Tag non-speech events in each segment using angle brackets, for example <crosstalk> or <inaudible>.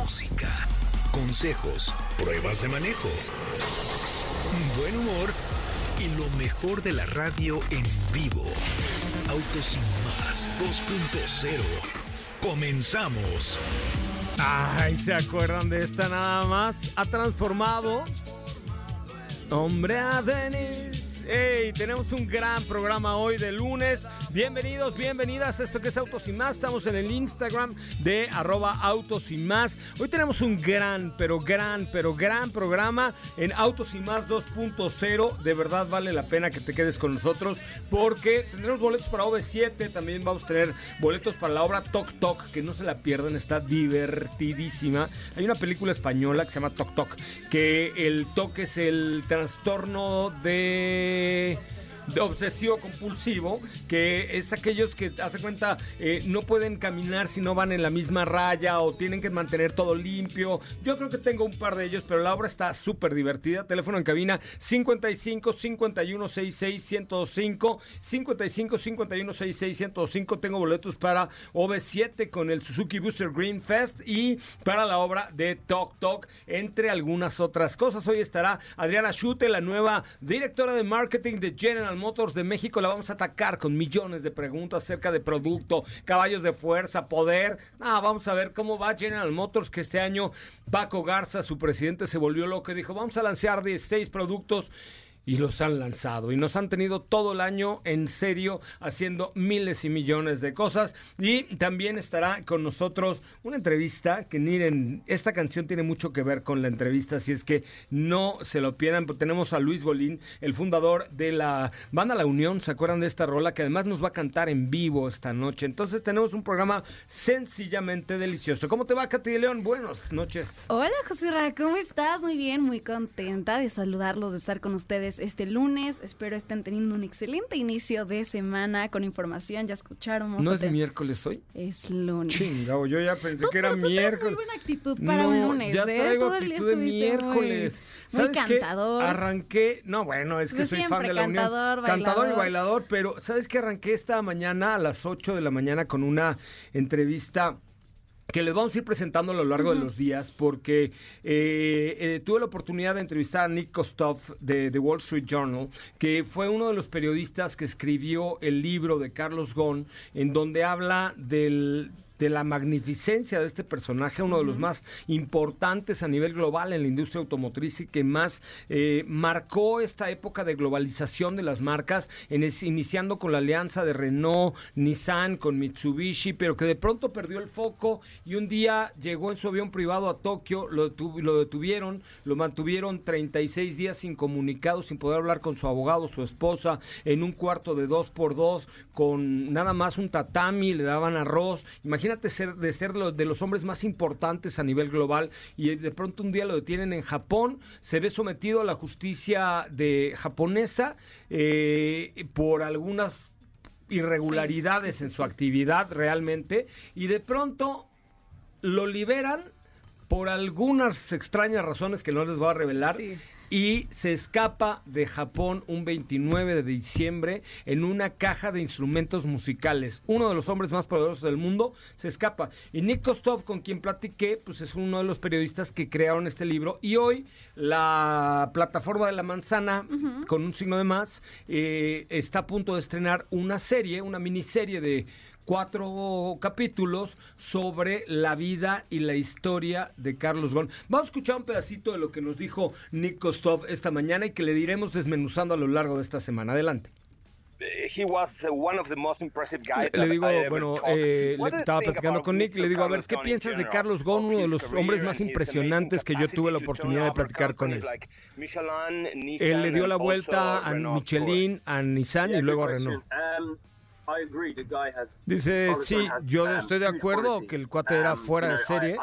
música, consejos, pruebas de manejo, buen humor y lo mejor de la radio en vivo. Autos sin más 2.0. Comenzamos. Ay, ¿se acuerdan de esta nada más? Ha transformado Hombre a Denis. Hey, tenemos un gran programa hoy de lunes. Bienvenidos, bienvenidas a esto que es Autos y Más. Estamos en el Instagram de arroba Autos y Más. Hoy tenemos un gran, pero gran, pero gran programa en Autos y Más 2.0. De verdad vale la pena que te quedes con nosotros porque tendremos boletos para OV7. También vamos a tener boletos para la obra Tok Tok, que no se la pierdan, está divertidísima. Hay una película española que se llama Tok Tok, que el toque es el trastorno de eh, de obsesivo compulsivo, que es aquellos que, hace cuenta, eh, no pueden caminar si no van en la misma raya o tienen que mantener todo limpio. Yo creo que tengo un par de ellos, pero la obra está súper divertida. Teléfono en cabina 55 51 66 105 55 51 66 105. Tengo boletos para OV7 con el Suzuki Booster Green Fest y para la obra de Tok Tok, entre algunas otras cosas. Hoy estará Adriana Schute, la nueva directora de marketing de General Motors de México. La vamos a atacar con millones de preguntas acerca de producto, caballos de fuerza, poder. Ah, vamos a ver cómo va General Motors, que este año Paco Garza, su presidente, se volvió loco y dijo, vamos a lanzar 16 productos y los han lanzado. Y nos han tenido todo el año en serio haciendo miles y millones de cosas. Y también estará con nosotros una entrevista que miren esta canción tiene mucho que ver con la entrevista así es que no se lo pierdan. Tenemos a Luis Bolín el fundador de la banda La Unión se acuerdan de esta rola que además nos va a cantar en vivo esta noche. Entonces tenemos un programa sencillamente delicioso. ¿cómo te va Katy León? buenas noches. Hola José Ra, ¿cómo estás? Muy bien, muy contenta de saludarlos de estar con ustedes este lunes. Espero estén teniendo un excelente inicio de semana con información. Ya escucharon. ¿No es miércoles hoy? Es lunes. Chingado, yo ya pensé que era miércoles. muy buena actitud para un lunes, ya ¿eh? traigo Todo el día de miércoles. Muy, muy cantador. Arranqué, no, bueno, es que soy fan de la cantador, Unión. Cantador y bailador. bailador, pero ¿sabes qué? Arranqué esta mañana a las 8 de la mañana con una entrevista que les vamos a ir presentando a lo largo de los días porque eh, eh, tuve la oportunidad de entrevistar a Nick Kostov de The Wall Street Journal, que fue uno de los periodistas que escribió el libro de Carlos Ghosn, en donde habla del de la magnificencia de este personaje, uno de los más importantes a nivel global en la industria automotriz y que más eh, marcó esta época de globalización de las marcas, en es- iniciando con la alianza de Renault, Nissan, con Mitsubishi, pero que de pronto perdió el foco y un día llegó en su avión privado a Tokio, lo, lo detuvieron, lo mantuvieron 36 días incomunicados, sin poder hablar con su abogado, su esposa, en un cuarto de dos por dos, con nada más un tatami, le daban arroz. Imagínate ser de ser lo- de los hombres más importantes a nivel global y de pronto un día lo detienen en Japón, se ve sometido a la justicia de japonesa eh, por algunas irregularidades en su actividad realmente y de pronto lo liberan por algunas extrañas razones que no les voy a revelar Sí. Y se escapa de Japón un 29 de diciembre en una caja de instrumentos musicales. Uno de los hombres más poderosos del mundo se escapa. Y Nick Kostov, con quien platiqué, pues es uno de los periodistas que crearon este libro. Y hoy la plataforma de la manzana, con un signo de más, eh, está a punto de estrenar una serie, una miniserie de cuatro capítulos sobre la vida y la historia de Carlos Ghosn. Vamos a escuchar un pedacito de lo que nos dijo Nick Kostov esta mañana y que le diremos desmenuzando a lo largo de esta semana. Adelante. Le digo, bueno, eh, le estaba platicando con Nick y le digo, a ver, ¿qué piensas de Carlos Ghosn, uno de los hombres más impresionantes que yo tuve la oportunidad de platicar con él? Él le dio la vuelta a Michelin, a Nissan y luego a Renault. Dice, sí, yo estoy de acuerdo que el cuate era fuera de serie.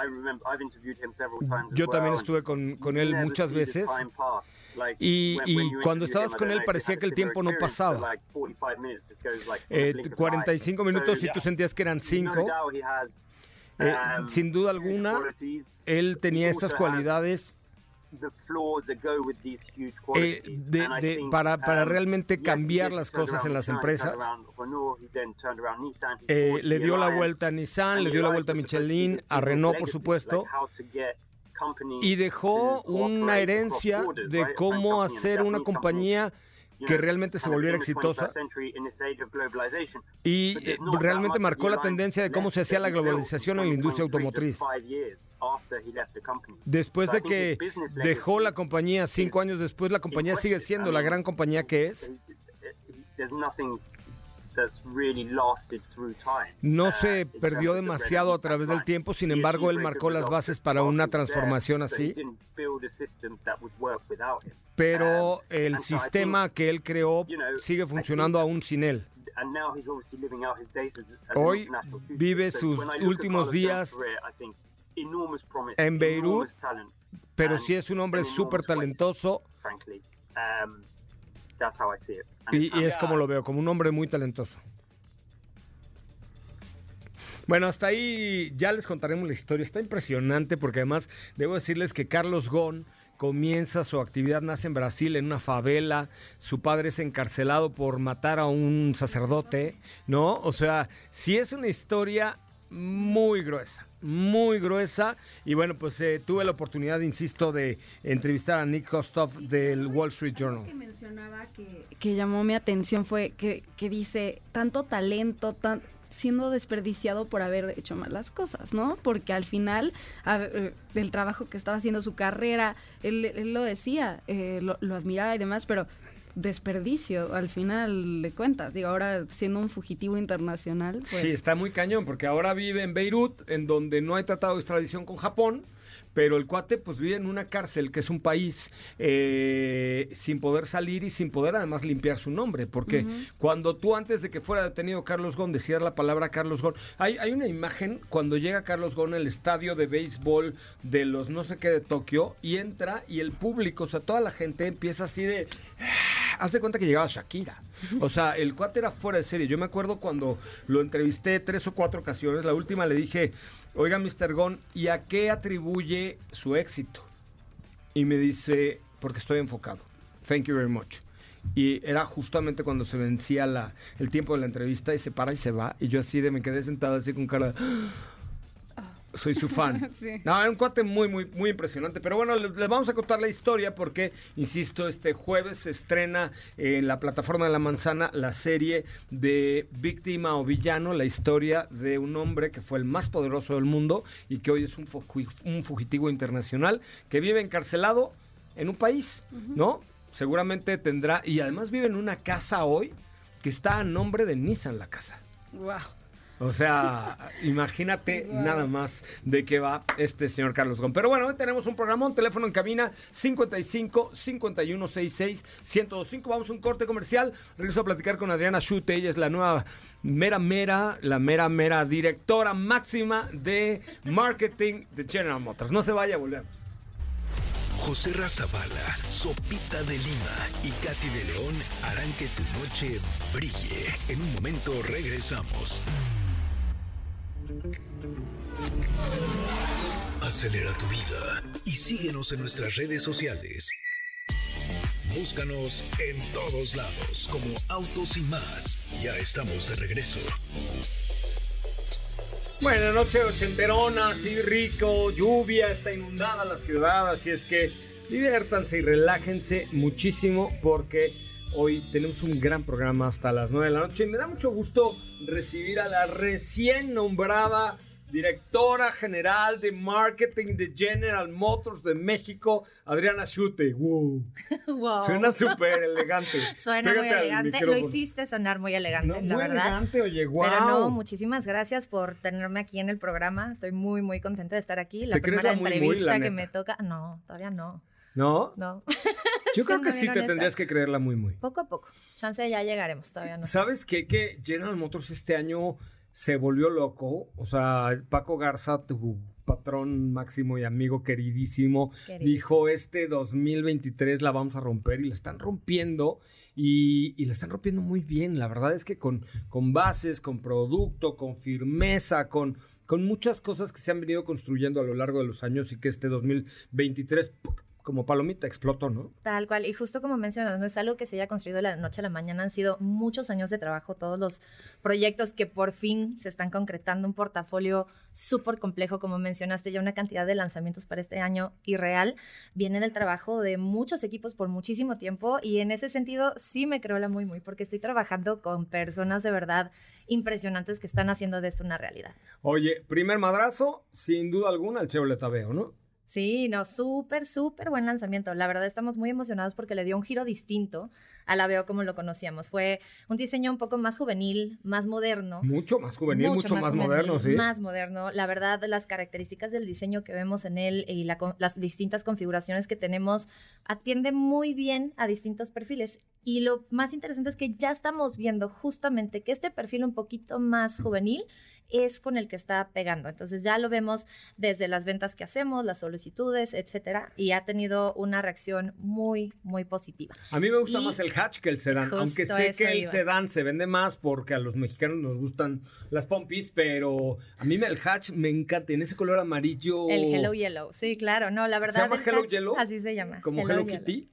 Yo también estuve con, con él muchas veces. Y, y cuando estabas con él parecía que el tiempo no pasaba. Eh, 45 minutos y tú sentías que eran 5. Eh, um, sin duda alguna, él tenía estas cualidades eh, de, para, para um, realmente cambiar las cosas en las empresas. Eh, le dio la vuelta a Nissan, le dio la vuelta a Michelin, a Renault, por supuesto. Y dejó una herencia de cómo hacer una compañía que realmente se volviera exitosa y eh, realmente marcó la tendencia de cómo se hacía la globalización en la industria automotriz. Después de que dejó la compañía, cinco años después, la compañía sigue siendo la gran compañía que es. No se perdió demasiado a través del tiempo, sin embargo, él marcó las bases para una transformación así. Pero el sistema que él creó sigue funcionando aún sin él. Hoy vive sus últimos días en Beirut, pero sí es un hombre súper talentoso. Y, es como lo veo, como un hombre muy talentoso. Bueno, hasta ahí ya les contaremos la historia. Está impresionante porque además debo decirles que Carlos Gon comienza su actividad, nace en Brasil, en una favela. Su padre es encarcelado por matar a un sacerdote, ¿no? O sea, sí es una historia muy gruesa muy gruesa. Y bueno, pues eh, tuve la oportunidad, insisto, de entrevistar a Nick Kostov del Wall Street Journal. que mencionaba que, llamó mi atención fue que, dice tanto talento, tan, siendo desperdiciado por haber hecho malas cosas, ¿no? Porque al final eh, del trabajo que estaba haciendo su carrera, él, lo decía, eh, lo, lo admiraba y demás, pero desperdicio al final de cuentas. Digo, ahora siendo un fugitivo internacional. Pues... Sí, está muy cañón, porque ahora vive en Beirut, en donde no hay tratado de extradición con Japón pero el cuate pues vive en una cárcel que es un país eh, sin poder salir y sin poder además limpiar su nombre, porque cuando tú antes de que fuera detenido Carlos Gon decías la palabra Carlos Gon, hay, hay una imagen cuando llega Carlos Gon al estadio de béisbol de los no sé qué de Tokio y entra y el público, o sea, toda la gente empieza así de... Ah, haz de cuenta que llegaba Shakira. O sea, el cuate era fuera de serie. Yo me acuerdo cuando lo entrevisté tres o cuatro ocasiones. La última le dije, oiga, Mr. Gon, ¿y a qué atribuye su éxito? Y me dice, porque estoy enfocado. Thank you very much. Y era justamente cuando se vencía la, el tiempo de la entrevista y se para y se va. Y yo así de me quedé sentado así con cara de soy su fan. <laughs> No, es un cuate muy, muy, muy impresionante. Pero bueno, les, vamos a contar la historia porque, insisto, este jueves se estrena en la plataforma de la manzana la serie de Víctima o Villano, la historia de un hombre que fue el más poderoso del mundo y que hoy es un, un fugitivo internacional que vive encarcelado en un país, ¿no? Seguramente tendrá, y además vive en una casa hoy que está a nombre de Nissan la casa. Wow. O sea, imagínate nada más de qué va este señor Carlos Gómez. Pero bueno, hoy tenemos un programón, teléfono en cabina 55 5166 1025. Vamos a un corte comercial. Regreso a platicar con Adriana Schute, ella es la nueva mera mera, la mera mera directora máxima de marketing de General Motors. No se vaya, volvemos. José Razabala, Sopita de Lima y Katy de León harán que tu noche brille. En un momento regresamos. Acelera tu vida y síguenos en nuestras redes sociales. Búscanos en todos lados como Autos y más. Ya estamos de regreso. Buenas noches, ochenterona, así rico, lluvia, está inundada la ciudad, así es que diviértanse y relájense muchísimo porque Hoy tenemos un gran programa hasta las 9 de la noche y me da mucho gusto recibir a la recién nombrada directora general de marketing de General Motors de México, Adriana Schute. Wow. <laughs> wow. Suena <laughs> súper elegante. Suena muy elegante. Lo hiciste sonar muy elegante, la muy verdad. elegante, oye, wow. Pero no, muchísimas gracias por tenerme aquí en el programa. Estoy muy, muy contenta de estar aquí. La ¿Te primera muy, entrevista muy, que me toca. No, todavía no. ¿No? No. <laughs> Yo creo que sí te tendrías que creerla muy, muy. Poco a poco. Chance ya llegaremos, todavía no. ¿Sabes qué? Que General Motors este año se volvió loco. O sea, Paco Garza, tu patrón máximo y amigo queridísimo, Querido. dijo, este 2023 la vamos a romper y la están rompiendo. Y, y, la están rompiendo muy bien. La verdad es que con, con bases, con producto, con firmeza, con, con muchas cosas que se han venido construyendo a lo largo de los años y que este 2023 como palomita explotó, ¿no? Tal cual, y justo como mencionas, no es algo que se haya construido de la noche a la mañana, han sido muchos años de trabajo, todos los proyectos que por fin se están concretando, un portafolio súper complejo, como mencionaste, ya una cantidad de lanzamientos para este año irreal, viene del trabajo de muchos equipos por muchísimo tiempo, y en ese sentido sí me creo la muy, muy, porque estoy trabajando con personas de verdad impresionantes que están haciendo de esto una realidad. Oye, primer madrazo, sin duda alguna, el Chevrolet Aveo, ¿no? Sí, no, súper, súper buen lanzamiento. La verdad estamos muy emocionados porque le dio un giro distinto a la Veo como lo conocíamos. Fue un diseño un poco más juvenil, más moderno. Mucho más juvenil, mucho, mucho más, más juvenil, moderno, sí. Más moderno. La verdad, las características del diseño que vemos en él y la, las distintas configuraciones que tenemos atiende muy bien a distintos perfiles. Y lo más interesante es que ya estamos viendo justamente que este perfil un poquito más juvenil es con el que está pegando. Entonces ya lo vemos desde las ventas que hacemos, las solicitudes, etcétera, y ha tenido una reacción muy, muy positiva. A mí me gusta y más el hatch que el sedán, aunque sé que el iba. sedán se vende más porque a los mexicanos nos gustan las pompis, pero a mí el hatch me encanta, en ese color amarillo. El Hello Yellow, sí, claro, no, la verdad. ¿Se llama Hello hatch, Yellow? Así se llama. ¿Como Hello, Hello Kitty?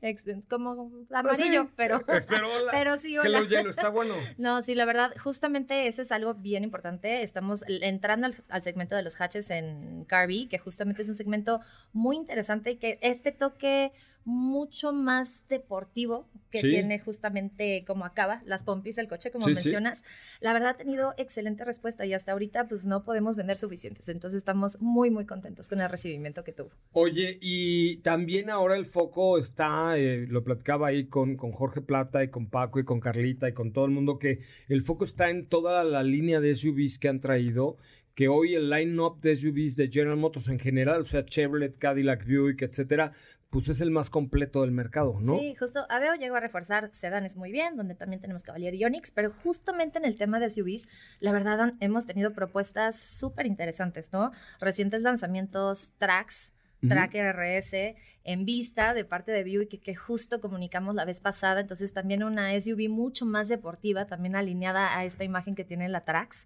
Como amarillo, sí, pero, <laughs> pero, hola, pero sí, hola. Hello Yellow, está bueno. <laughs> No, sí, la verdad, justamente ese es algo bien importante. Estamos entrando al, al segmento de los hatches en Carby, que justamente es un segmento muy interesante que este toque mucho más deportivo que Sí. tiene justamente como acaba las pompis del coche, como Sí, sí. mencionas. La verdad ha tenido excelente respuesta y hasta ahorita pues no podemos vender suficientes. Entonces estamos muy, muy contentos con el recibimiento que tuvo. Oye, y también ahora el foco está, eh, lo platicaba ahí con, con Jorge Plata y con Paco y con Carlita y con todo el mundo, que el foco está en toda la línea de SUVs que han traído, que hoy el line-up de SUVs de General Motors en general, o sea, Chevrolet, Cadillac, Buick, etcétera, pues es el más completo del mercado, ¿no? Sí, justo Aveo llegó a reforzar sedanes muy bien, donde también tenemos Cavalier y Onix, pero justamente en el tema de SUVs, la verdad han- hemos tenido propuestas súper interesantes, ¿no? Recientes lanzamientos Trax, Ujú. Track RS en vista de parte de Buick que, que justo comunicamos la vez pasada, entonces también una SUV mucho más deportiva, también alineada a esta imagen que tiene la Trax.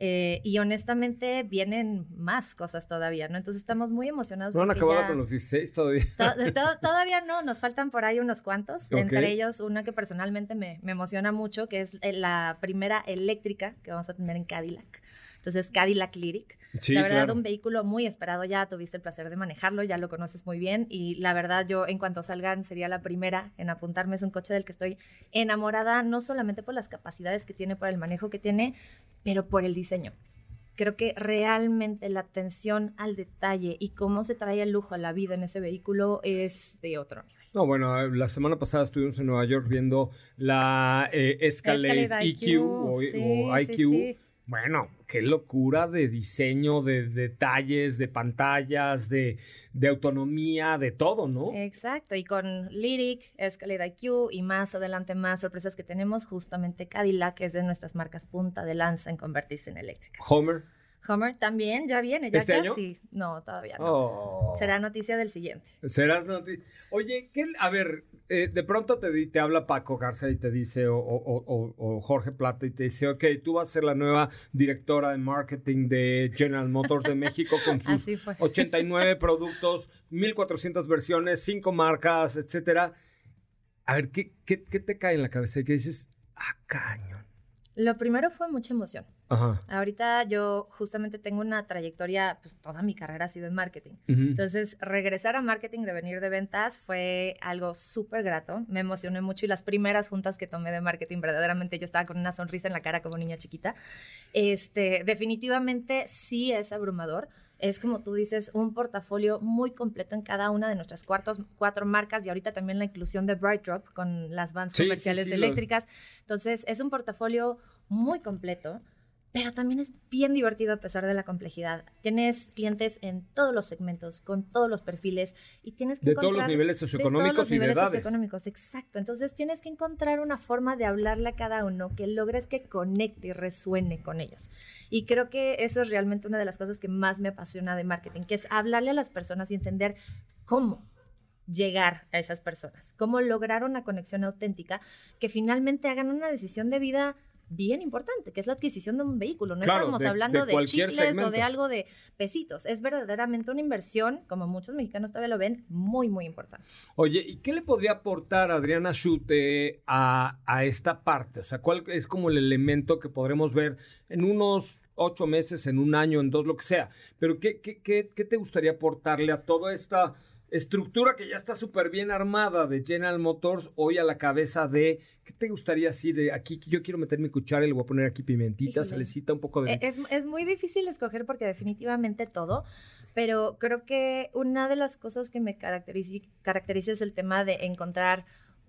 Eh, y honestamente vienen más cosas todavía, ¿no? Entonces estamos muy emocionados. No han acabado ya- con los 16 todavía. To- <laughs> to- todavía no, nos faltan por ahí unos cuantos, Ok. entre ellos una que personalmente me, me emociona mucho, que es eh, la primera eléctrica que vamos a tener en Cadillac. Entonces, Cadillac Lyric. Sí, la verdad, claro. un vehículo muy esperado, ya tuviste el placer de manejarlo, ya lo conoces muy bien y la verdad yo en cuanto salgan sería la primera en apuntarme, es un coche del que estoy enamorada, no solamente por las capacidades que tiene, por el manejo que tiene, pero por el diseño. Creo que realmente la atención al detalle y cómo se trae el lujo a la vida en ese vehículo es de otro nivel. No, bueno, la semana pasada estuvimos en Nueva York viendo la eh, Escalade, Escalade EQ o, sí, o sí, IQ. sí. Bueno, qué locura de diseño, de detalles, de pantallas, de, de autonomía, de todo, ¿no? Exacto, y con Lyric, Escalade IQ y más adelante más sorpresas que tenemos, justamente Cadillac es de nuestras marcas punta de lanza en convertirse en eléctrica. Homer. Homer también ya viene, ya ¿Este año? casi. No, todavía no. Oh. Será noticia del siguiente. Serás noti- Oye, ¿qué, a ver, eh, de pronto te, te habla Paco Garza y te dice, o, o- o- o Jorge Plata y te dice, ok, tú vas a ser la nueva directora de marketing de General Motors de México <laughs> con sus Así fue. 89 <laughs> productos, 1400 versiones, 5 marcas, etcétera. A ver, ¿qué, qué, qué te cae en la cabeza? ¿Qué dices? Ah, cañón. Lo primero fue mucha emoción. Ajá. Ahorita yo justamente tengo una trayectoria, pues toda mi carrera ha sido en marketing. Entonces, regresar a marketing de venir de ventas fue algo súper grato. Me emocioné mucho y las primeras juntas que tomé de marketing, verdaderamente yo estaba con una sonrisa en la cara como niña chiquita. Este, definitivamente sí es abrumador. Es como tú dices, un portafolio muy completo en cada una de nuestras cuartos, cuatro marcas y ahorita también la inclusión de Bright Drop con las vans Sí, comerciales sí, eléctricas. Entonces, es un portafolio muy completo, pero también es bien divertido a pesar de la complejidad. Tienes clientes en todos los segmentos, con todos los perfiles y tienes que De todos los encontrar- niveles de todos socioeconómicos los y de niveles edades. socioeconómicos, exacto. Entonces tienes que encontrar una forma de hablarle a cada uno que logres que conecte y resuene con ellos. Y creo que eso es realmente una de las cosas que más me apasiona de marketing, que es hablarle a las personas y entender cómo llegar a esas personas, cómo lograr una conexión auténtica que finalmente hagan una decisión de vida bien importante, que es la adquisición de un vehículo. No Claro, estamos de- hablando de chicles o de algo de pesitos. Es verdaderamente una inversión, como muchos mexicanos todavía lo ven, muy, muy importante. Oye, ¿y qué le podría aportar Adriana Schute a, a esta parte? O sea, ¿cuál es como el elemento que podremos ver en unos ocho meses, en un año, en dos, lo que sea? Pero ¿qué, qué, qué, qué te gustaría aportarle a toda esta estructura que ya está súper bien armada de General Motors hoy a la cabeza de, ¿qué te gustaría así de aquí? Yo quiero meter mi cuchara y le voy a poner aquí pimentita, Híjole. salecita, un poco de... Eh, Es, es muy difícil escoger porque definitivamente todo, pero creo que una de las cosas que me caracteriza, caracteriza es el tema de encontrar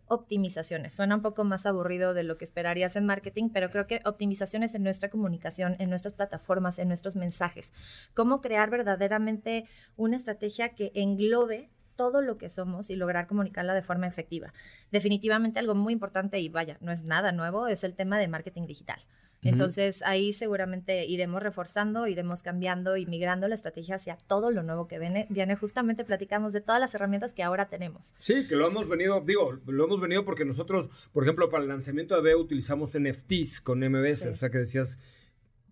optimizaciones. Suena un poco más aburrido de lo que esperarías en marketing, pero creo que optimizaciones en nuestra comunicación, en nuestras plataformas, en nuestros mensajes. Cómo crear verdaderamente una estrategia que englobe todo lo que somos y lograr comunicarla de forma efectiva. Definitivamente algo muy importante y vaya, no es nada nuevo, es el tema de marketing digital. Entonces ahí seguramente iremos reforzando, iremos cambiando y migrando la estrategia hacia todo lo nuevo que viene. Viene justamente platicamos de todas las herramientas que ahora tenemos. Sí, que lo hemos venido, digo, lo hemos venido porque nosotros, por ejemplo, para el lanzamiento de Veo utilizamos NFTs con MBS, Sí. o sea que decías,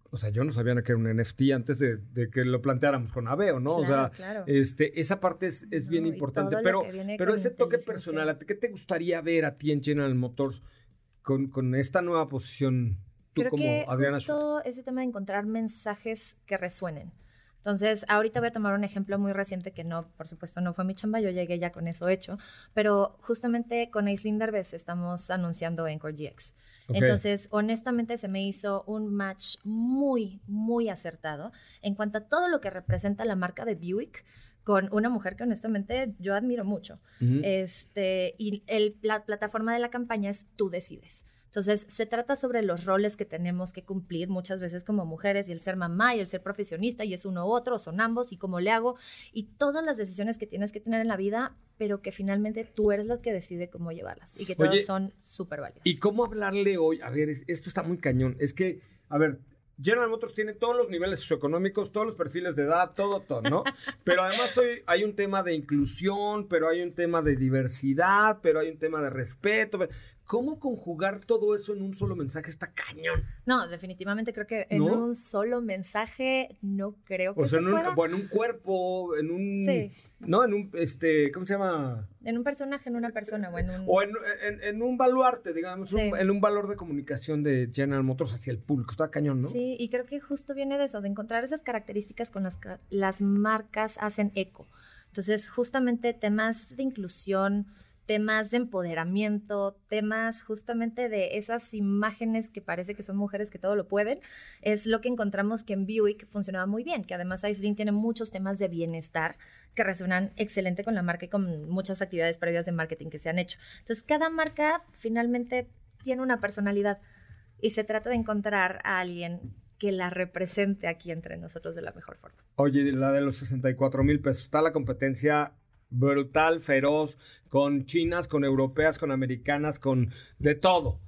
o sea, yo no sabía que era un NFT antes de, de que lo planteáramos con Aveo, ¿no? o Claro, sea, claro. este, esa parte es, es bien No, importante, pero, pero ese toque personal, ¿a ti ¿qué te gustaría ver a ti en General Motors con, con esta nueva posición? Tú Creo como que Adriana justo ese tema de encontrar mensajes que resuenen. Entonces, ahorita voy a tomar un ejemplo muy reciente que no, por supuesto, no fue mi chamba, yo llegué ya con eso hecho, pero justamente con Aislinn Derbez estamos anunciando Encore GX. Ok. Entonces, honestamente se me hizo un match muy, muy acertado en cuanto a todo lo que representa la marca de Buick con una mujer que honestamente yo admiro mucho. Ujú. Este, y el, la plataforma de la campaña es tú decides. Entonces, se trata sobre los roles que tenemos que cumplir muchas veces como mujeres y el ser mamá y el ser profesionista y es uno u otro, o son ambos y cómo le hago y todas las decisiones que tienes que tener en la vida, pero que finalmente tú eres la que decide cómo llevarlas y que todas Oye, son súper válidas. ¿Y cómo hablarle hoy? A ver, es- esto está muy cañón. Es que, a ver, General Motors tiene todos los niveles socioeconómicos, todos los perfiles de edad, todo, todo, ¿no? <laughs> Pero además hoy hay un tema de inclusión, pero hay un tema de diversidad, pero hay un tema de respeto. ¿Cómo conjugar todo eso en un solo mensaje? Está cañón. No, definitivamente creo que en ¿No? un solo mensaje no creo que O sea, se en un, pueda. bueno, en un cuerpo, en un... Sí. No, en un, este, ¿cómo se llama? En un personaje, en una persona o en un... O en, en- en un baluarte, digamos, un- en un valor de comunicación de General Motors hacia el público. Está cañón, ¿no? Sí, y creo que justo viene de eso, de encontrar esas características con las que las marcas hacen eco. Entonces, justamente temas de inclusión, temas de empoderamiento, temas justamente de esas imágenes que parece que son mujeres que todo lo pueden, es lo que encontramos que en Buick funcionaba muy bien, que además Aislinn tiene muchos temas de bienestar que resuenan excelente con la marca y con muchas actividades previas de marketing que se han hecho. Entonces, cada marca finalmente tiene una personalidad y se trata de encontrar a alguien que la represente aquí entre nosotros de la mejor forma. Oye, la de los 64 mil pesos. Está la competencia brutal, feroz, con chinas, con europeas, con americanas, con de todo.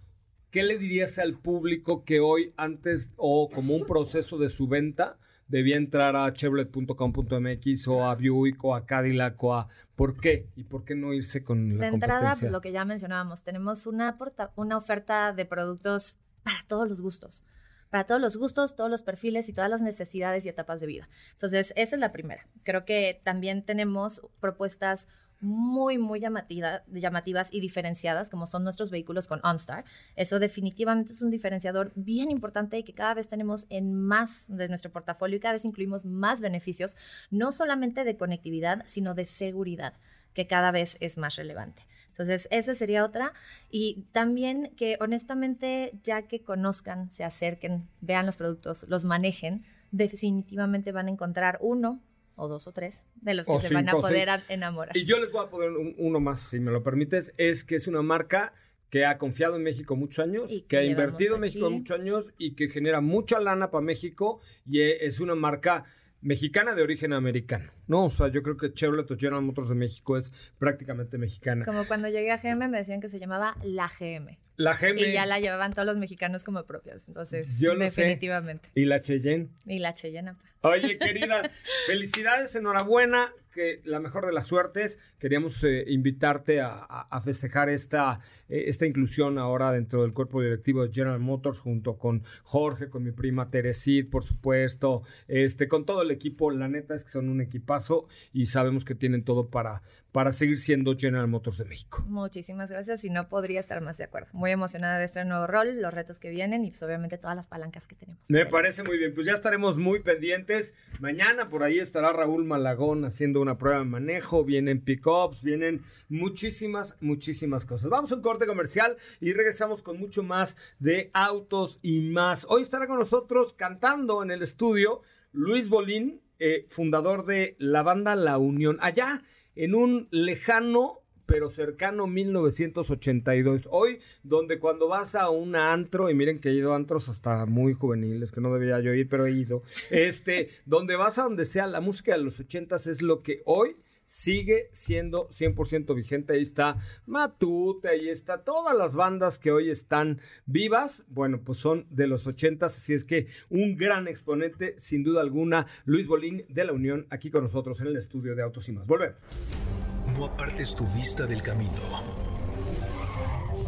¿Qué le dirías al público que hoy, antes o como un proceso de su venta, debía entrar a chevrolet.com.mx o a Buick o a Cadillac o a... ¿Por qué? ¿Y por qué no irse con la de entrada, competencia? pues, lo que ya mencionábamos, tenemos una, porta- una oferta de productos para todos los gustos. Para todos los gustos, todos los perfiles y todas las necesidades y etapas de vida. Entonces, esa es la primera. Creo que también tenemos propuestas muy, muy llamativa, llamativas y diferenciadas, como son nuestros vehículos con OnStar. Eso definitivamente es un diferenciador bien importante y que cada vez tenemos en más de nuestro portafolio y cada vez incluimos más beneficios, no solamente de conectividad, sino de seguridad, que cada vez es más relevante. Entonces, esa sería otra. Y también que honestamente, ya que conozcan, se acerquen, vean los productos, los manejen, definitivamente van a encontrar uno o dos o tres de los que se van a poder enamorar. Y yo les voy a poner uno más, si me lo permites, es que es una marca que ha confiado en México muchos años, que, ha invertido en México muchos años y que genera mucha lana para México y es una marca mexicana de origen americano, ¿no? O sea, yo creo que Chevrolet o General Motors de México es prácticamente mexicana. Como cuando llegué a GM me decían que se llamaba la GM. La GM. Y ya la llevaban todos los mexicanos como propias, entonces yo definitivamente. Y la Cheyenne. Y la Cheyenne. Oye, <laughs> querida, felicidades, enhorabuena que la mejor de las suertes. Queríamos eh, invitarte a, festejar esta, eh, esta inclusión ahora dentro del cuerpo directivo de General Motors, junto con Jorge, con mi prima Teresit, por supuesto, este, con todo el equipo. La neta es que son un equipazo y sabemos que tienen todo para, para seguir siendo General Motors de México. Muchísimas gracias y no podría estar más de acuerdo. Muy emocionada de este nuevo rol, los retos que vienen y pues obviamente todas las palancas que tenemos. Me parece muy bien, pues ya estaremos muy pendientes. Mañana por ahí estará Raúl Malagón haciendo una prueba de manejo, vienen pickups, vienen muchísimas, muchísimas cosas. Vamos a un corte comercial y regresamos con mucho más de autos y más. Hoy estará con nosotros cantando en el estudio Luis Bolín, eh, fundador de la banda La Unión. Allá en un lejano pero cercano 1982. Hoy, donde cuando vas a un antro, y miren que he ido a antros hasta muy juveniles, que no debería yo ir, pero he ido, <laughs> este, donde vas a donde sea, la música de los 80 es lo que hoy sigue siendo 100% vigente. Ahí está Matute, ahí está todas las bandas que hoy están vivas. Bueno, pues son de los 80, así es que un gran exponente, sin duda alguna, Luis Bolín de la Unión, aquí con nosotros en el estudio de Autos y más. Volvemos. No apartes tu vista del camino,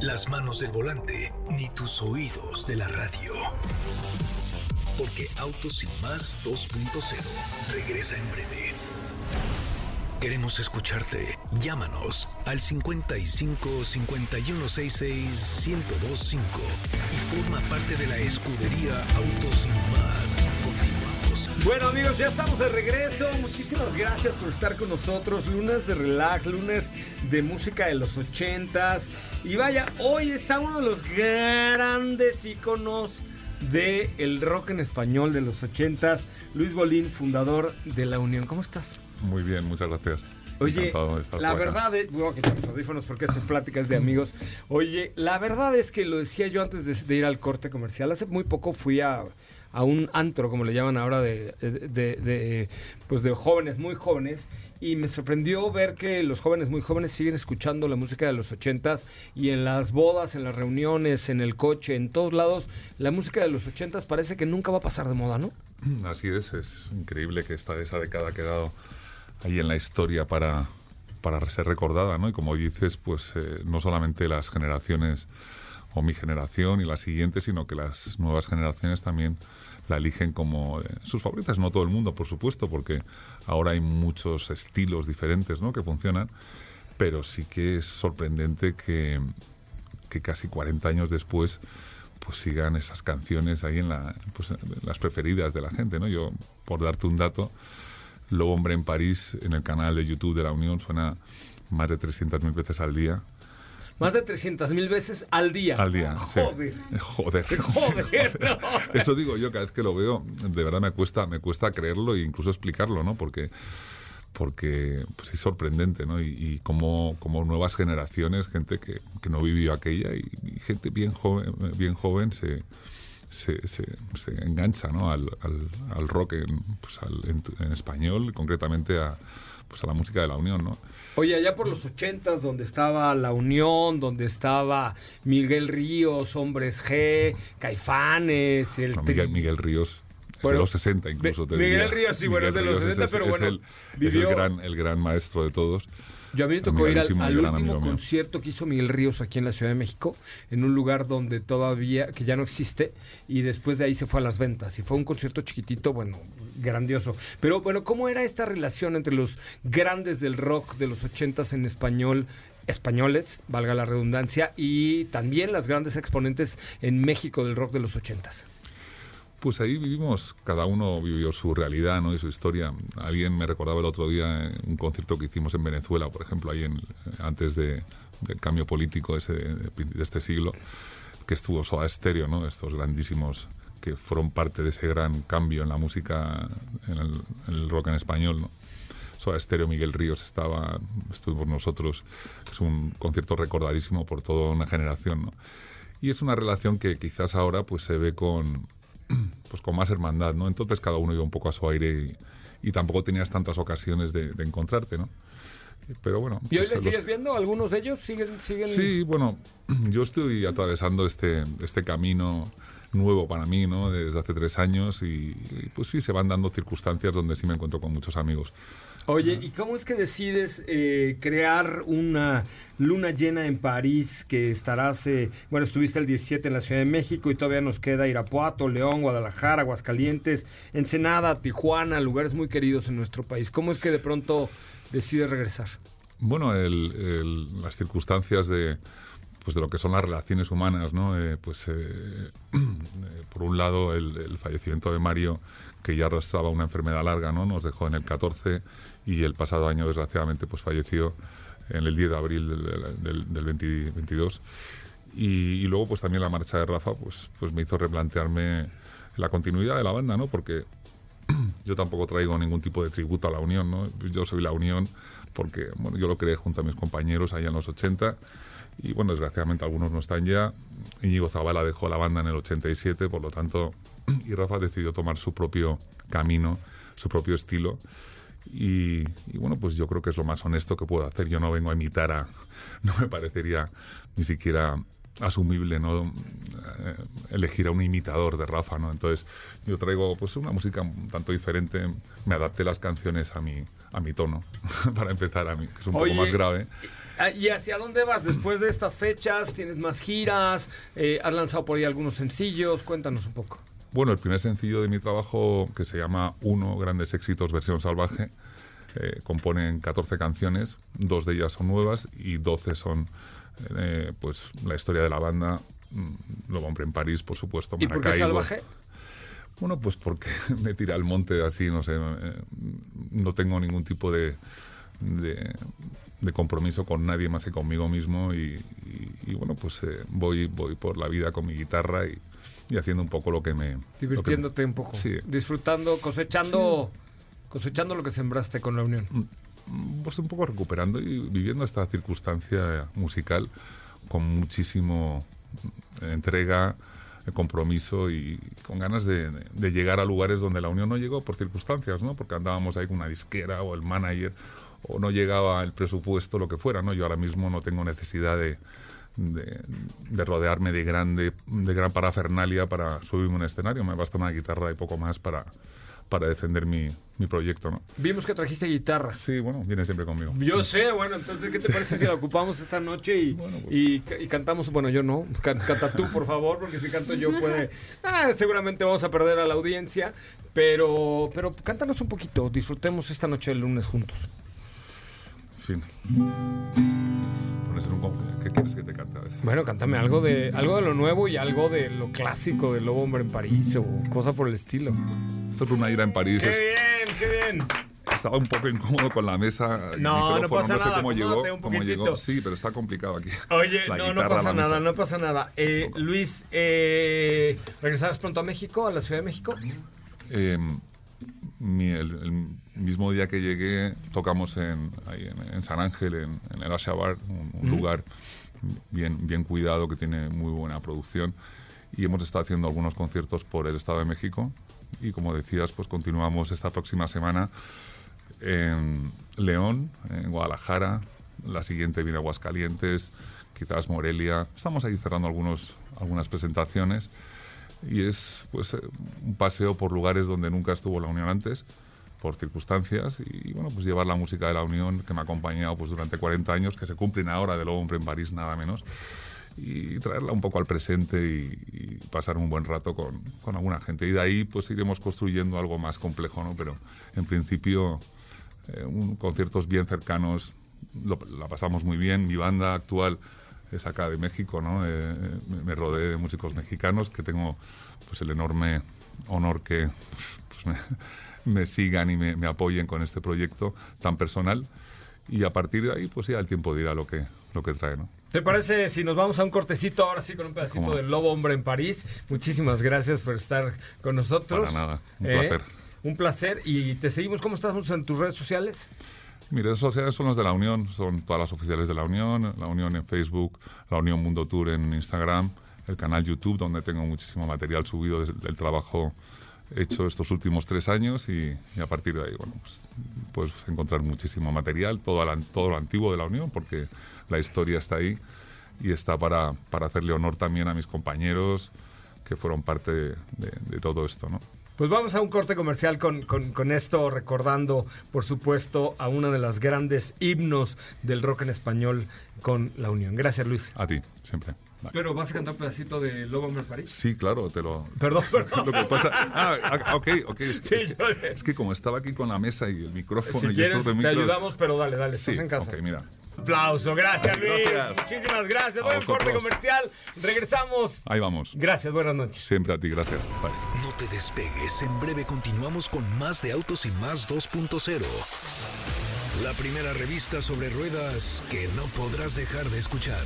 las manos del volante, ni tus oídos de la radio. Porque Autos y más 2.0 regresa en breve. Queremos escucharte. Llámanos al 55 5166 1025 y forma parte de la escudería Autos Sin Más. Continuamos. Bueno amigos, ya estamos de regreso. Muchísimas gracias por estar con nosotros. Lunes de relax, lunes de música de los ochentas. Y vaya, hoy está uno de los grandes iconos del el rock en español de los ochentas. Luis Bolín, fundador de La Unión. ¿Cómo estás? Muy bien, muchas gracias. Oye, la verdad es, voy a quitar los audífonos porque esta plática es de amigos. Oye, la verdad es que lo decía yo antes de, ir al corte comercial. Hace muy poco fui a, un antro, como le llaman ahora, de, de, pues de jóvenes, muy jóvenes. Y me sorprendió ver que los jóvenes muy jóvenes siguen escuchando la música de los ochentas y en las bodas, en las reuniones, en el coche, en todos lados, la música de los ochentas parece que nunca va a pasar de moda, ¿no? Así es, es increíble que esta, esa década ha quedado ahí en la historia para, para ser recordada, ¿no? Y como dices, pues eh, no solamente las generaciones o mi generación y la siguiente, sino que las nuevas generaciones también la eligen como eh, sus favoritas. No todo el mundo, por supuesto, porque ahora hay muchos estilos diferentes ¿no? que funcionan, pero sí que es sorprendente que, que casi 40 años después pues sigan esas canciones ahí en, la, pues, en las preferidas de la gente. ¿no? Yo, por darte un dato, Lobo Hombre en París, en el canal de YouTube de la Unión, suena más de 300.000 veces al día. Más de 300.000 veces al día. Al día. Joder. Joder. <laughs> Joder. <laughs> Eso digo yo, cada vez que lo veo, de verdad me cuesta, me cuesta creerlo e incluso explicarlo, ¿no? Porque porque pues, es sorprendente, ¿no? Y, como, como, nuevas generaciones, gente que, que no vivió aquella y, y, gente bien joven, bien joven se, se, se, engancha ¿no? al, al, rock en, pues en, español, concretamente a, pues a la música de la Unión, ¿no? Oye, allá por los ochentas, donde estaba La Unión, donde estaba Miguel Ríos, Hombres G, Caifanes, el... Miguel, Miguel Ríos de los 60 incluso. Te Miguel Ríos, sí, bueno, es de los 60, pero bueno. Es, el, es el, gran, el gran maestro de todos. Yo a mí me tocó ir al, último concierto que hizo Miguel Ríos aquí en la Ciudad de México, en un lugar donde todavía, que ya no existe, y después de ahí se fue a las ventas. Y fue un concierto chiquitito, bueno, grandioso. Pero bueno, ¿cómo era esta relación entre los grandes del rock de los ochentas en español? españoles, valga la redundancia, y también las grandes exponentes en México del rock de los ochentas. Pues ahí vivimos, cada uno vivió su realidad ¿no? y su historia. Alguien me recordaba el otro día un concierto que hicimos en Venezuela, por ejemplo, ahí en, antes de, del cambio político de este siglo, que estuvo Soda Stereo, ¿no? estos grandísimos que fueron parte de ese gran cambio en la música, en el, rock en español. ¿no? Soda Stereo, Miguel Ríos estaba, estuvimos nosotros, es un concierto recordadísimo por toda una generación. ¿no? Y es una relación que quizás ahora pues se ve con pues con más hermandad, ¿no? Entonces cada uno iba un poco a su aire y, tampoco tenías tantas ocasiones de, encontrarte, ¿no? Pero bueno. ¿Y hoy pues, le sigues viendo? ¿Algunos de ellos siguen, siguen...? Sí, bueno, <clears throat> yo estoy atravesando este, este camino nuevo para mí, ¿no? Desde hace tres años y, pues sí, se van dando circunstancias donde sí me encuentro con muchos amigos. Oye, ¿y cómo es que decides eh, crear una luna llena en París que estarás, eh, bueno, estuviste el 17 en la Ciudad de México y todavía nos queda Irapuato, León, Guadalajara, Aguascalientes, Ensenada, Tijuana, lugares muy queridos en nuestro país. ¿Cómo es que de pronto decides regresar? Bueno, las circunstancias de, pues de lo que son las relaciones humanas, ¿no? Eh, pues <clears throat> por un lado el, fallecimiento de Mario, que ya arrastraba una enfermedad larga, ¿no? Nos dejó en el 14 y el pasado año desgraciadamente pues falleció en el 10 de abril del, del, 2022 y, luego pues también la marcha de Rafa pues pues me hizo replantearme la continuidad de la banda no porque <clears throat> yo tampoco traigo ningún tipo de tributo a la Unión no yo soy la Unión porque bueno yo lo creé junto a mis compañeros allá en los 80 y bueno desgraciadamente algunos no están ya. Íñigo Zavala dejó la banda en el 87 por lo tanto <clears throat> y Rafa decidió tomar su propio camino su propio estilo y, bueno, pues yo creo que es lo más honesto que puedo hacer. Yo no vengo a imitar a... <laughs> No me parecería ni siquiera asumible no eh, elegir a un imitador de Rafa no entonces yo traigo pues una música un tanto diferente me adapté las canciones a mi a mi tono <laughs> para empezar a mí que es un poco más grave ¿Y hacia dónde vas después de estas fechas? ¿Tienes más giras? Eh, ¿Has lanzado por ahí algunos sencillos? Cuéntanos un poco. Bueno, el primer sencillo de mi trabajo, que se llama Uno, Grandes Éxitos, versión salvaje, eh, componen 14 canciones, dos de ellas son nuevas y 12 son eh, pues la historia de la banda, mm, Lo Hombre en París, por supuesto, ¿Y por qué salvaje? Bueno, pues porque <laughs> me tira al monte así, no sé, eh, no tengo ningún tipo de, de, compromiso con nadie más que conmigo mismo y, bueno, pues voy, voy por la vida con mi guitarra y y haciendo un poco lo que me... Divirtiéndote un poco. Sí. Disfrutando, cosechando, cosechando lo que sembraste con la Unión. Mm, pues un poco recuperando y viviendo esta circunstancia musical con muchísimo entrega, compromiso y con ganas de, de, llegar a lugares donde la Unión no llegó por circunstancias, ¿no? Porque andábamos ahí con una disquera o el manager o no llegaba el presupuesto, lo que fuera, ¿no? Yo ahora mismo no tengo necesidad de, de, rodearme de, grande, de gran parafernalia para subirme a un escenario. Me basta una guitarra y poco más para, para defender mi, mi, proyecto, ¿no? Vimos que trajiste guitarra. Sí, bueno, viene siempre conmigo. Yo sé, bueno, entonces, ¿qué te parece si la ocupamos esta noche y, pues. y, cantamos? Bueno, yo no, canta tú, por favor, porque si canto yo puede... Ah, seguramente vamos a perder a la audiencia, pero, pero cántanos un poquito, disfrutemos esta noche el lunes juntos. Fin. ¿Qué quieres que te cante? Bueno, cántame algo de, algo de lo nuevo y algo de lo clásico del Lobo Hombre en París o cosa por el estilo. Esto es una ira en París. ¡Qué bien, qué bien! Estaba un poco incómodo con la mesa. No, no pasa no sé Cómo llegó, cómo llegó. Sí, pero está complicado aquí. Oye, no, no pasa nada, no pasa nada. Eh, Luis, eh, ¿regresarás pronto a México, a la Ciudad de México? Eh, el, mismo día que llegué tocamos en, en, San Ángel, en, el Asia Bar, un, lugar bien, bien cuidado que tiene muy buena producción. Y hemos estado haciendo algunos conciertos por el Estado de México. Y como decías, pues continuamos esta próxima semana en León, en Guadalajara. La siguiente viene Aguascalientes, quizás Morelia. Estamos ahí cerrando algunos, algunas presentaciones. y es pues eh, un paseo por lugares donde nunca estuvo la Unión antes por circunstancias y bueno pues llevar la música de la Unión que me ha acompañado pues durante 40 años que se cumplen ahora de Lobo Hombre en París nada menos y traerla un poco al presente y, pasar un buen rato con, con, alguna gente. Y de ahí pues iremos construyendo algo más complejo no pero en principio eh, un, conciertos bien cercanos la pasamos muy bien. Mi banda actual es acá de México, ¿no? Eh, me, rodeé de músicos mexicanos que tengo pues el enorme honor que pues, me, sigan y me, apoyen con este proyecto tan personal y a partir de ahí pues ya el tiempo dirá lo que lo que trae, ¿no? ¿Te parece si nos vamos a un cortecito ahora sí con un pedacito del Lobo Hombre en París? Muchísimas gracias por estar con nosotros. Para nada, un ¿Eh? placer. Un placer y te seguimos. ¿Cómo estás en tus redes sociales? Mis redes sociales son las de la Unión, son todas las oficiales de la Unión, la Unión en Facebook, la Unión Mundo Tour en Instagram, el canal YouTube donde tengo muchísimo material subido del, trabajo hecho estos últimos tres años y, a partir de ahí, bueno, pues puedes encontrar muchísimo material, todo, todo lo antiguo de la Unión, porque la historia está ahí y está para, para hacerle honor también a mis compañeros que fueron parte de, de todo esto, ¿no? Pues vamos a un corte comercial con, con, esto, recordando, por supuesto, a una de las grandes himnos del rock en español con La Unión. Gracias, Luis. A ti, siempre. Pero vas a cantar un pedacito de Lobo Hombre París. Sí, claro, te lo. Perdón, <laughs> perdón. Lo que pasa. Ah, ah ok, ok. Es, sí, es, que, es, que, como estaba aquí con la mesa y el micrófono si y quieres, esto de micros, Te ayudamos, pero dale, dale, estás sí, en casa. Ok, mira. Aplauso, gracias Luis. Muchísimas gracias. Voy a corte comercial. Regresamos. Ahí vamos. Gracias, buenas noches. Siempre a ti, gracias. Bye. No te despegues. En breve continuamos con más de Autos y Más 2.0. La primera revista sobre ruedas que no podrás dejar de escuchar.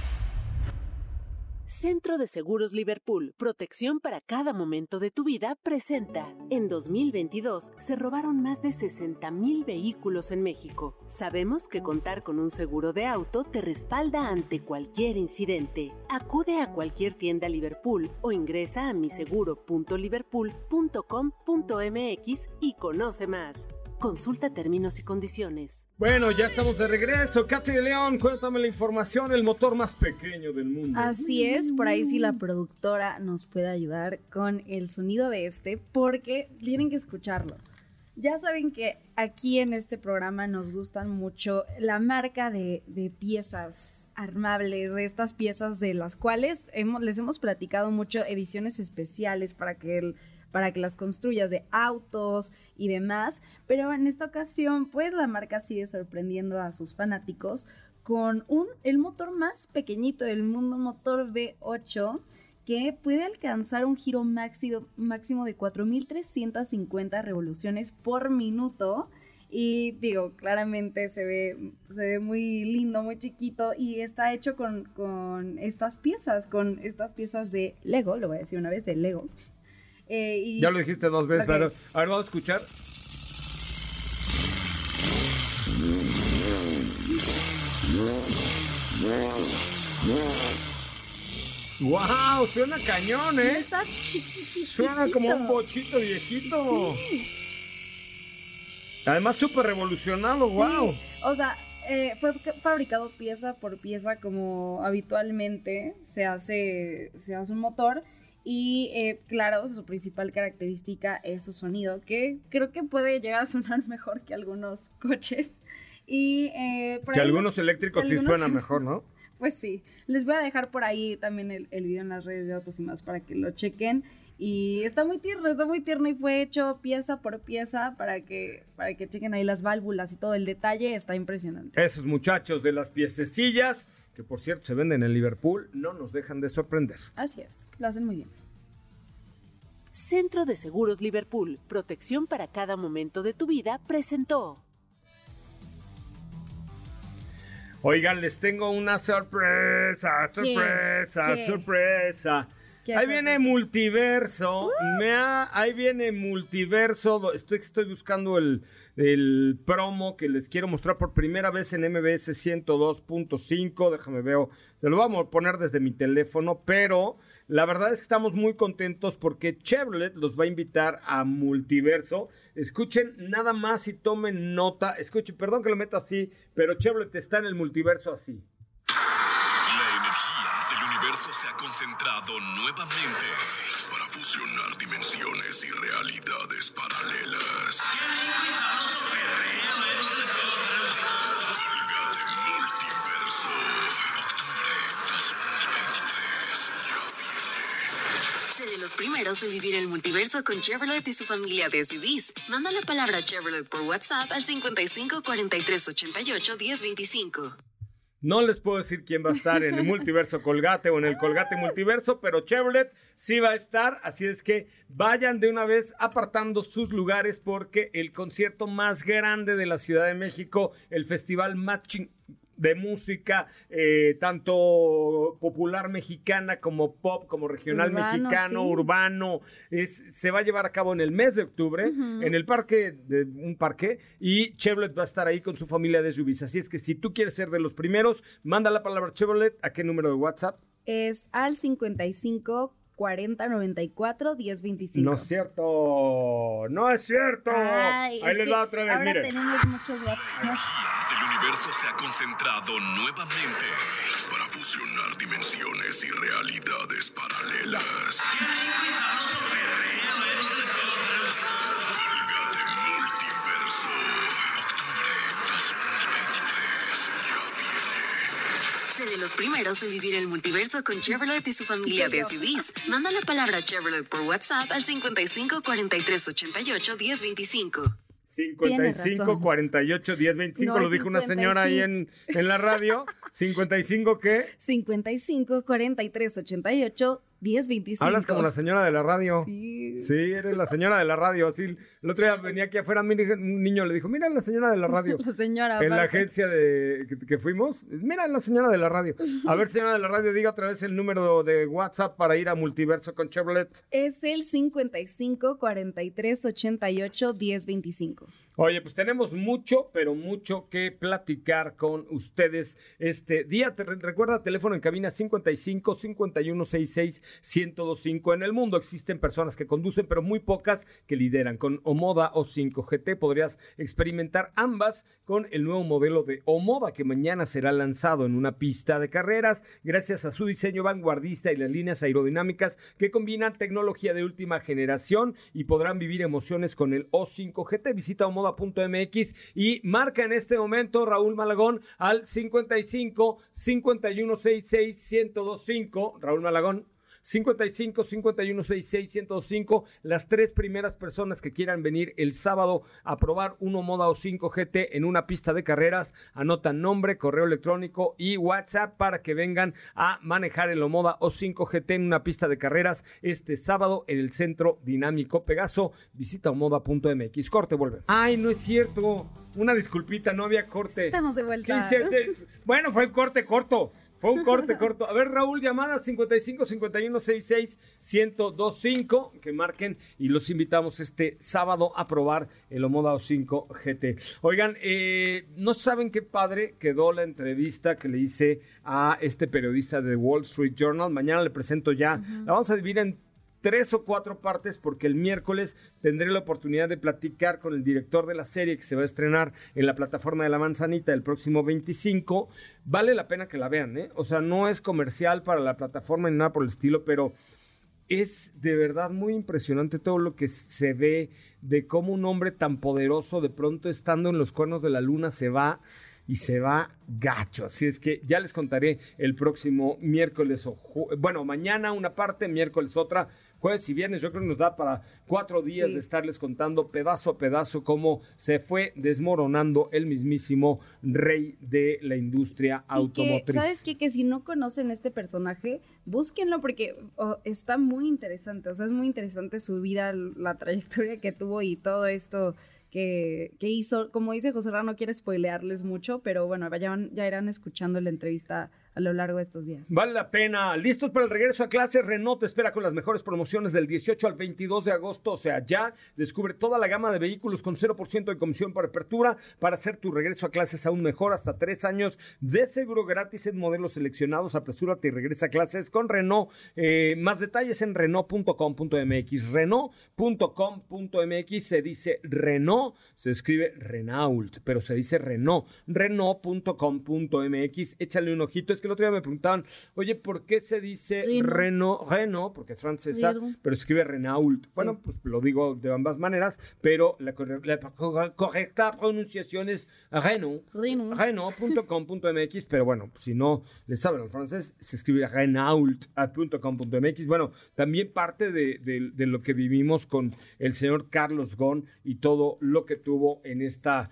Centro de Seguros Liverpool, protección para cada momento de tu vida, presenta. En 2022 se robaron más de 60 mil vehículos en México. Sabemos que contar con un seguro de auto te respalda ante cualquier incidente. Acude a cualquier tienda Liverpool o ingresa a miseguro.liverpool.com.mx y conoce más. Consulta términos y condiciones. Bueno, ya estamos de regreso. Katy de León, cuéntame la información, el motor más pequeño del mundo. Así es, por ahí sí la productora nos puede ayudar con el sonido de este, porque tienen que escucharlo. Ya saben que aquí en este programa nos gustan mucho la marca de, piezas armables, de estas piezas de las cuales hemos, les hemos platicado mucho ediciones especiales para que el para que las construyas de autos y demás, pero en esta ocasión pues la marca sigue sorprendiendo a sus fanáticos con un, el motor más pequeñito del mundo, motor V8, que puede alcanzar un giro máximo, máximo de 4.350 revoluciones por minuto. Y digo, claramente se ve, se ve muy lindo, muy chiquito y está hecho con, con estas piezas, con estas piezas de Lego, lo voy a decir una vez, de Lego. Eh, ya lo dijiste dos veces, pero a ver, vamos a escuchar. ¡Wow! Suena cañón, ¿eh? Está Suena como un bochito viejito. Además, súper revolucionado, wow. O sea, eh, fue fabricado pieza por pieza como habitualmente se hace, se hace un motor y eh, claro, su principal característica es su sonido, que creo que puede llegar a sonar <laughs> mejor que algunos coches. Y, eh, que algunos eléctricos sí suenan mejor, ¿no? <laughs> Pues sí. Les voy a dejar por ahí también el, el, video en las redes de autos y más para que lo chequen. Y está muy tierno, está muy tierno y fue hecho pieza por pieza para que, para que chequen ahí las válvulas y todo el detalle. Está impresionante. Esos muchachos de las piececillas que por cierto se venden en Liverpool, no nos dejan de sorprender. Así es, lo hacen muy bien. Centro de Seguros Liverpool, protección para cada momento de tu vida, presentó. Oigan, les tengo una sorpresa, sorpresa, sorpresa. Ahí viene multiverso. Me ahí viene multiverso. Estoy, estoy buscando el, el promo que les quiero mostrar por primera vez en MBS 102.5. Déjame ver, se lo vamos a poner desde mi teléfono, pero La verdad es que estamos muy contentos porque Chevrolet los va a invitar a Multiverso. Escuchen nada más y tomen nota. Escuchen, perdón que lo meta así, pero Chevrolet está en el multiverso así. La energía del universo se ha concentrado nuevamente fusionar dimensiones y realidades paralelas. Colgate Multiverso. Octubre 2023. Ya los primeros en vivir el multiverso con Chevrolet y su familia de SUVs. Manda la palabra Chevrolet por WhatsApp al 55 43 88 10 25. No les puedo decir quién va a estar en el multiverso Colgate o en el Colgate Multiverso, pero Chevrolet sí va a estar, así es que vayan de una vez apartando sus lugares porque el concierto más grande de la Ciudad de México, el festival más de música, eh, tanto popular mexicana como pop, como regional Urbano, mexicano, sí. urbano, es, se va a llevar a cabo en el mes de octubre, en el parque, de un parque, y Chevrolet va a estar ahí con su familia de SUVs. Así es que si tú quieres ser de los primeros, manda la palabra Chevrolet, ¿a qué número de WhatsApp? Es al 55 40 94 10 25. No es cierto, no es cierto. Ay, ahí es les va otra vez, ahora miren. tenemos muchos WhatsApp. Del universo se ha concentrado nuevamente para fusionar dimensiones y realidades paralelas. Colgate los primeros en vivir el multiverso con Chevrolet y su familia de SUVs. Manda la palabra Chevrolet por WhatsApp al 55 43 88 10 25. 55 razón. 48 10 25 No, lo dijo una señora ahí en, en la radio. 55 qué? 55 43 88 10 25. Hablas como la señora de la radio. Sí. Sí, eres la señora de la radio. Así, el otro día venía aquí afuera, un niño le dijo, mira la señora de la radio. <laughs> La señora. En la agencia de que, que fuimos, mira la señora de la radio. A ver, señora de la radio, diga otra vez el número de WhatsApp para ir a Multiverso con Chevrolet. Es el 55 43 88 10 25. Oye, pues tenemos mucho, pero mucho que platicar con ustedes este día. Te re- recuerda, teléfono en cabina 55 51 66 1025. En el mundo existen personas que conducen, pero muy pocas que lideran. Con Omoda O5 GT podrías experimentar ambas con el nuevo modelo de Omoda que mañana será lanzado en una pista de carreras gracias a su diseño vanguardista y las líneas aerodinámicas que combinan tecnología de última generación y podrán vivir emociones con el O5 GT. Visita omoda.mx y marca en este momento Raúl Malagón al 55 5166 1025. Raúl Malagón 55 51 66 105. Las tres primeras personas que quieran venir el sábado a probar uno Moda o 5 GT en una pista de carreras, anotan nombre, correo electrónico y WhatsApp para que vengan a manejar el Omoda o 5 GT en una pista de carreras este sábado en el Centro Dinámico Pegaso. Visita omoda.mx. Corte, vuelve. Ay, no es cierto. Una disculpita, no había corte. Estamos de ¿Qué vuelta. <laughs> Bueno, fue el corte corto. Fue un corte corto. A ver, Raúl, llamada 55 51 66 1025 que marquen y los invitamos este sábado a probar el Omoda O5 GT. Oigan, eh, no saben qué padre quedó la entrevista que le hice a este periodista de Wall Street Journal. Mañana le presento ya. La vamos a dividir en tres o cuatro partes porque el miércoles tendré la oportunidad de platicar con el director de la serie que se va a estrenar en la plataforma de la manzanita el próximo 25. Vale la pena que la vean, ¿eh? O sea, no es comercial para la plataforma ni nada por el estilo, pero es de verdad muy impresionante todo lo que se ve de cómo un hombre tan poderoso de pronto estando en los cuernos de la luna se va y se va gacho. Así es que ya les contaré el próximo miércoles o bueno, mañana una parte, miércoles otra, jueves y viernes. Yo creo que nos da para cuatro días Sí. de estarles contando pedazo a pedazo cómo se fue desmoronando el mismísimo rey de la industria Y que, automotriz. ¿sabes qué? Que si no conocen este personaje, búsquenlo porque oh, está muy interesante. O sea, es muy interesante su vida, la trayectoria que tuvo y todo esto que, que hizo. Como dice José Ra, no quiere spoilearles mucho, pero bueno, ya, ya irán escuchando la entrevista a lo largo de estos días. Vale la pena. ¿Listos para el regreso a clase? Renault te espera con las mejores promociones del 18 al 22 de agosto. O sea, ya descubre toda la gama de vehículos con 0% de comisión por apertura para hacer tu regreso a clases aún mejor. Hasta tres años de seguro gratis en modelos seleccionados. Apresúrate y regresa a clases con Renault. Eh, más detalles en Renault.com.mx. Renault.com.mx se dice Renault, se escribe Renault, pero se dice Renault. Renault.com.mx. Échale un ojito que el otro día me preguntaban, oye, ¿por qué se dice Renault? Renault, porque es francesa, pero escribe Renault. Bueno, pues lo digo de ambas maneras, pero la, correcta pronunciación es Renault. Renault.com.mx, pero bueno, si no le saben el francés, se escribe Renault.com.mx. Bueno, también parte de, de lo que vivimos con el señor Carlos Gon y todo lo que tuvo en esta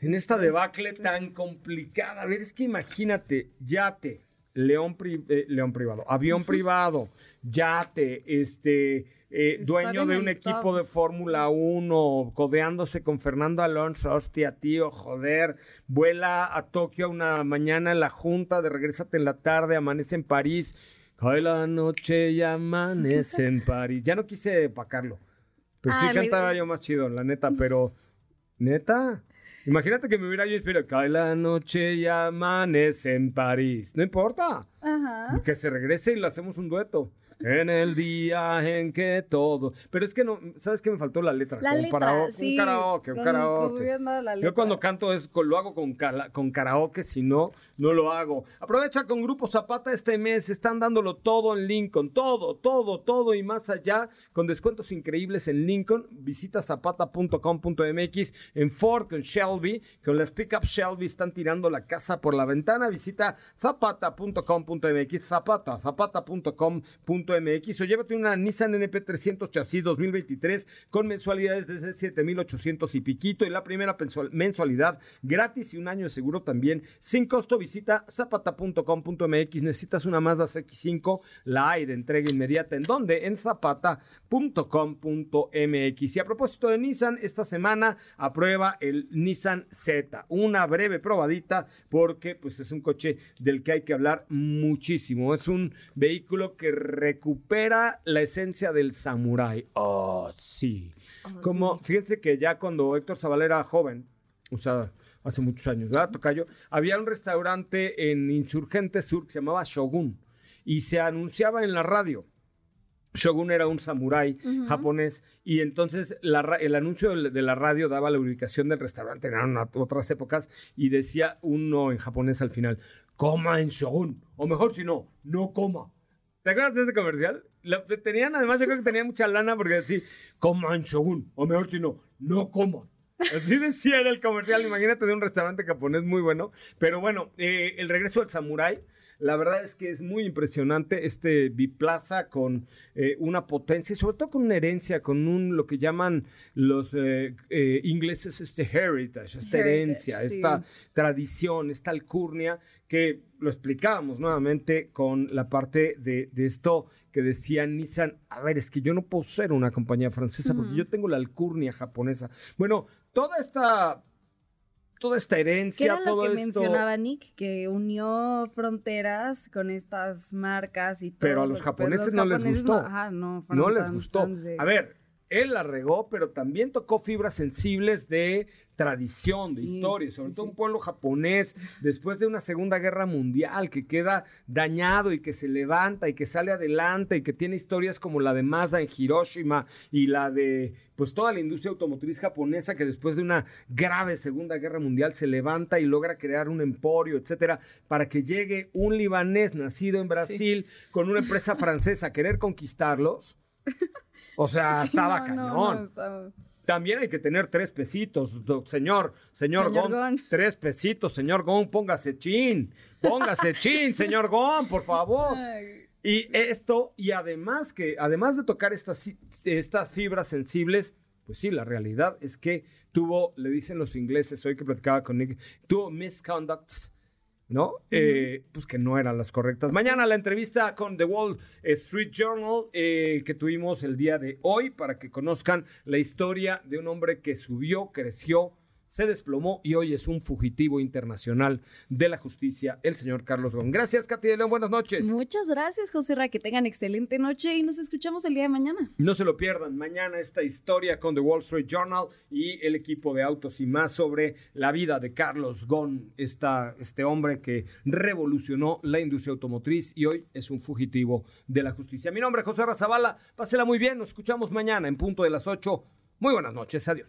en esta debacle tan complicada. A ver, es que imagínate, yate, león, eh, león privado, avión privado, yate, este, eh, dueño de un equipo de Fórmula 1, codeándose con Fernando Alonso, hostia, tío, joder, vuela a Tokio una mañana en la junta, de regresate en la tarde, amanece en París, cae la noche y amanece en <laughs> París. Ya no quise pacarlo, pero sí ah, cantaba yo más chido, la neta, pero, neta. Imagínate que me hubiera yo inspirado. Cae la noche y amanece en París. No importa. Ajá. Que se regrese y le hacemos un dueto. En el día en que todo. Pero es que no, ¿sabes qué me faltó la letra? La letra, Un karaoke, un karaoke. Yo cuando canto es, lo hago con, con karaoke, si no, no lo hago. Aprovecha con Grupo Zapata este mes, están dándolo todo en Lincoln, todo, todo, todo y más allá, con descuentos increíbles en Lincoln. Visita zapata.com.mx, en Ford con Shelby, con las pickup Shelby están tirando la casa por la ventana. Visita zapata.com.mx, zapata, zapata.com.mx MX o llévate una Nissan NP300 chasis 2023 con mensualidades desde 7,800 y piquito y la primera mensualidad gratis y un año de seguro también sin costo. Visita zapata.com.mx. Necesitas una Mazda CX5, la hay de entrega inmediata. ¿En dónde? En zapata.com.mx. Y a propósito de Nissan, esta semana aprueba el Nissan Z. Una breve probadita porque pues es un coche del que hay que hablar muchísimo. Es un vehículo que recupera la esencia del samurái. Oh, sí. Oh, Como, fíjense que ya cuando Héctor Zavala era joven, o sea, hace muchos años, ¿verdad, Tocayo? Había un restaurante en Insurgente Sur que se llamaba Shogun y se anunciaba en la radio. Shogun era un samurái japonés y entonces el anuncio de la radio daba la ubicación del restaurante, eran otras épocas, y decía uno en japonés al final, coma en Shogun, o mejor si no, no coma. ¿Te acuerdas de ese comercial? tenían, además, yo creo que tenían mucha lana porque así, coman shogun, o mejor si no, no coman. Así decía el comercial, imagínate de un restaurante japonés muy bueno. Pero bueno, eh, el regreso del samurái la verdad es que es muy impresionante este biplaza con eh, una potencia y sobre todo con una herencia, con un lo que llaman los eh, eh, ingleses este heritage, esta herencia, esta tradición, esta alcurnia que lo explicábamos nuevamente con la parte de, esto que decía Nissan, a ver, es que yo no puedo ser una compañía francesa porque yo tengo la alcurnia japonesa. Bueno, toda esta toda esta herencia. ¿Qué era lo que mencionaba Nick? Que unió fronteras con estas marcas y todo. Pero a los japoneses, no les gustó. No, no, les gustó. A ver, él la regó, pero también tocó fibras sensibles de tradición, de historia, sobre todo un pueblo japonés después de una Segunda Guerra Mundial que queda dañado y que se levanta y que sale adelante y que tiene historias como la de Mazda en Hiroshima y la de pues toda la industria automotriz japonesa que después de una grave Segunda Guerra Mundial se levanta y logra crear un emporio, etcétera, para que llegue un libanés nacido en Brasil con una empresa francesa a querer conquistarlos. <laughs> O sea, <laughs> estaba cañón. También hay que tener tres pesitos, señor, señor, Gon, Tres pesitos, señor Gon, póngase chin. Póngase <laughs> chin, señor Gon, por favor. Y esto, y además que, además de tocar estas, estas fibras sensibles, pues sí, la realidad es que tuvo, le dicen los ingleses, hoy que platicaba con Nick, tuvo misconducts ¿no? Eh, pues que no eran las correctas. Mañana la entrevista con The Wall Street Journal eh, que tuvimos el día de hoy para que conozcan la historia de un hombre que subió, creció, se desplomó y hoy es un fugitivo internacional de la justicia, el señor Carlos Gon. Gracias, Katy de León. Buenas noches. Muchas gracias, José Ra. Que tengan excelente noche y nos escuchamos el día de mañana. No se lo pierdan. Mañana esta historia con The Wall Street Journal y el equipo de autos y más sobre la vida de Carlos Gon, esta, este hombre que revolucionó la industria automotriz y hoy es un fugitivo de la justicia. Mi nombre es José Razabala. Pásela muy bien. Nos escuchamos mañana en punto de las 8. Muy buenas noches. Adiós.